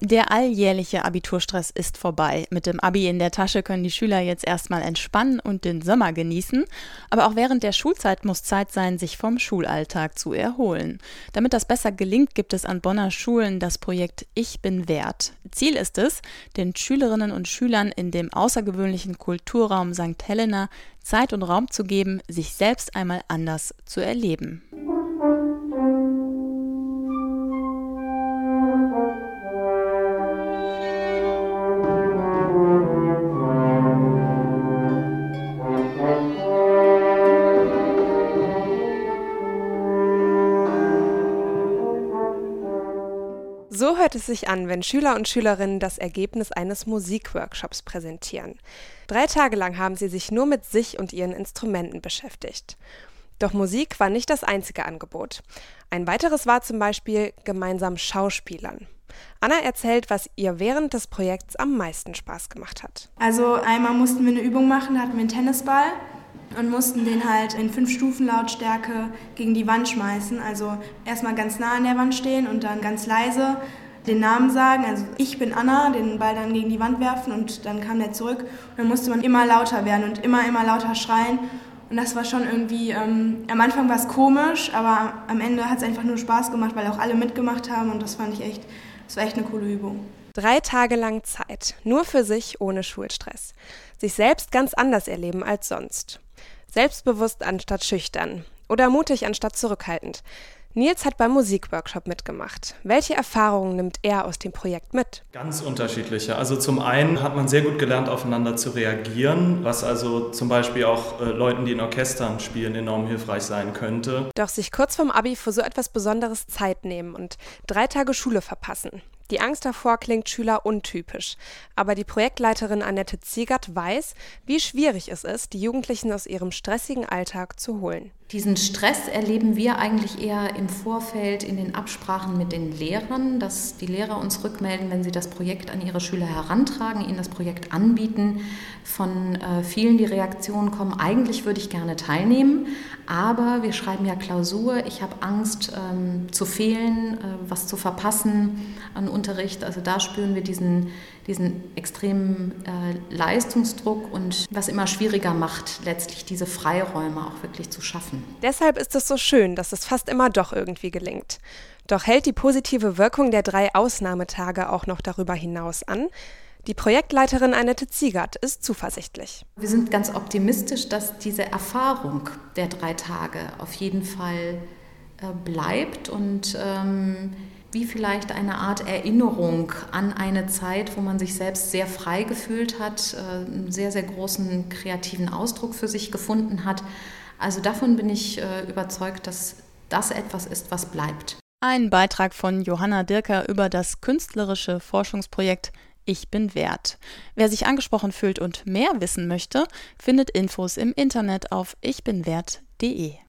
Der alljährliche Abiturstress ist vorbei. Mit dem Abi in der Tasche können die Schüler jetzt erstmal entspannen und den Sommer genießen. Aber auch während der Schulzeit muss Zeit sein, sich vom Schulalltag zu erholen. Damit das besser gelingt, gibt es an Bonner Schulen das Projekt Ich bin wert. Ziel ist es, den Schülerinnen und Schülern in dem außergewöhnlichen Kulturraum St. Helena Zeit und Raum zu geben, sich selbst einmal anders zu erleben. So hört es sich an, wenn Schüler und Schülerinnen das Ergebnis eines Musikworkshops präsentieren. Drei Tage lang haben sie sich nur mit sich und ihren Instrumenten beschäftigt. Doch Musik war nicht das einzige Angebot. Ein weiteres war zum Beispiel gemeinsam Schauspielern. Anna erzählt, was ihr während des Projekts am meisten Spaß gemacht hat. Also einmal mussten wir eine Übung machen, da hatten wir einen Tennisball und mussten den halt in fünf Stufen Lautstärke gegen die Wand schmeißen. Also erstmal ganz nah an der Wand stehen und dann ganz leise den Namen sagen. Also ich bin Anna, den Ball dann gegen die Wand werfen und dann kam der zurück. Und dann musste man immer lauter werden und immer, immer lauter schreien. Und das war schon irgendwie, ähm, am Anfang war es komisch, aber am Ende hat es einfach nur Spaß gemacht, weil auch alle mitgemacht haben und das fand ich echt, das war echt eine coole Übung. Drei Tage lang Zeit, nur für sich, ohne Schulstress. Sich selbst ganz anders erleben als sonst. Selbstbewusst anstatt schüchtern oder mutig anstatt zurückhaltend. Nils hat beim Musikworkshop mitgemacht. Welche Erfahrungen nimmt er aus dem Projekt mit? Ganz unterschiedliche. Also zum einen hat man sehr gut gelernt, aufeinander zu reagieren, was also zum Beispiel auch äh, Leuten, die in Orchestern spielen, enorm hilfreich sein könnte. Doch sich kurz vorm Abi für so etwas Besonderes Zeit nehmen und drei Tage Schule verpassen. Die Angst davor klingt Schüler untypisch, aber die Projektleiterin Annette Ziegert weiß, wie schwierig es ist, die Jugendlichen aus ihrem stressigen Alltag zu holen. Diesen Stress erleben wir eigentlich eher im Vorfeld in den Absprachen mit den Lehrern, dass die Lehrer uns rückmelden, wenn sie das Projekt an ihre Schüler herantragen, ihnen das Projekt anbieten. Von äh, vielen die Reaktionen kommen, eigentlich würde ich gerne teilnehmen, aber wir schreiben ja Klausur, ich habe Angst ähm, zu fehlen, äh, was zu verpassen an Unterricht. Also da spüren wir diesen, diesen extremen äh, Leistungsdruck und was immer schwieriger macht, letztlich diese Freiräume auch wirklich zu schaffen. Deshalb ist es so schön, dass es fast immer doch irgendwie gelingt. Doch hält die positive Wirkung der drei Ausnahmetage auch noch darüber hinaus an? Die Projektleiterin Annette Ziegert ist zuversichtlich. Wir sind ganz optimistisch, dass diese Erfahrung der drei Tage auf jeden Fall äh, bleibt und ähm, wie vielleicht eine Art Erinnerung an eine Zeit, wo man sich selbst sehr frei gefühlt hat, äh, einen sehr, sehr großen kreativen Ausdruck für sich gefunden hat also davon bin ich äh, überzeugt, dass das etwas ist, was bleibt. Ein Beitrag von Johanna Dirker über das künstlerische Forschungsprojekt Ich bin wert. Wer sich angesprochen fühlt und mehr wissen möchte, findet Infos im Internet auf ichbinwert.de.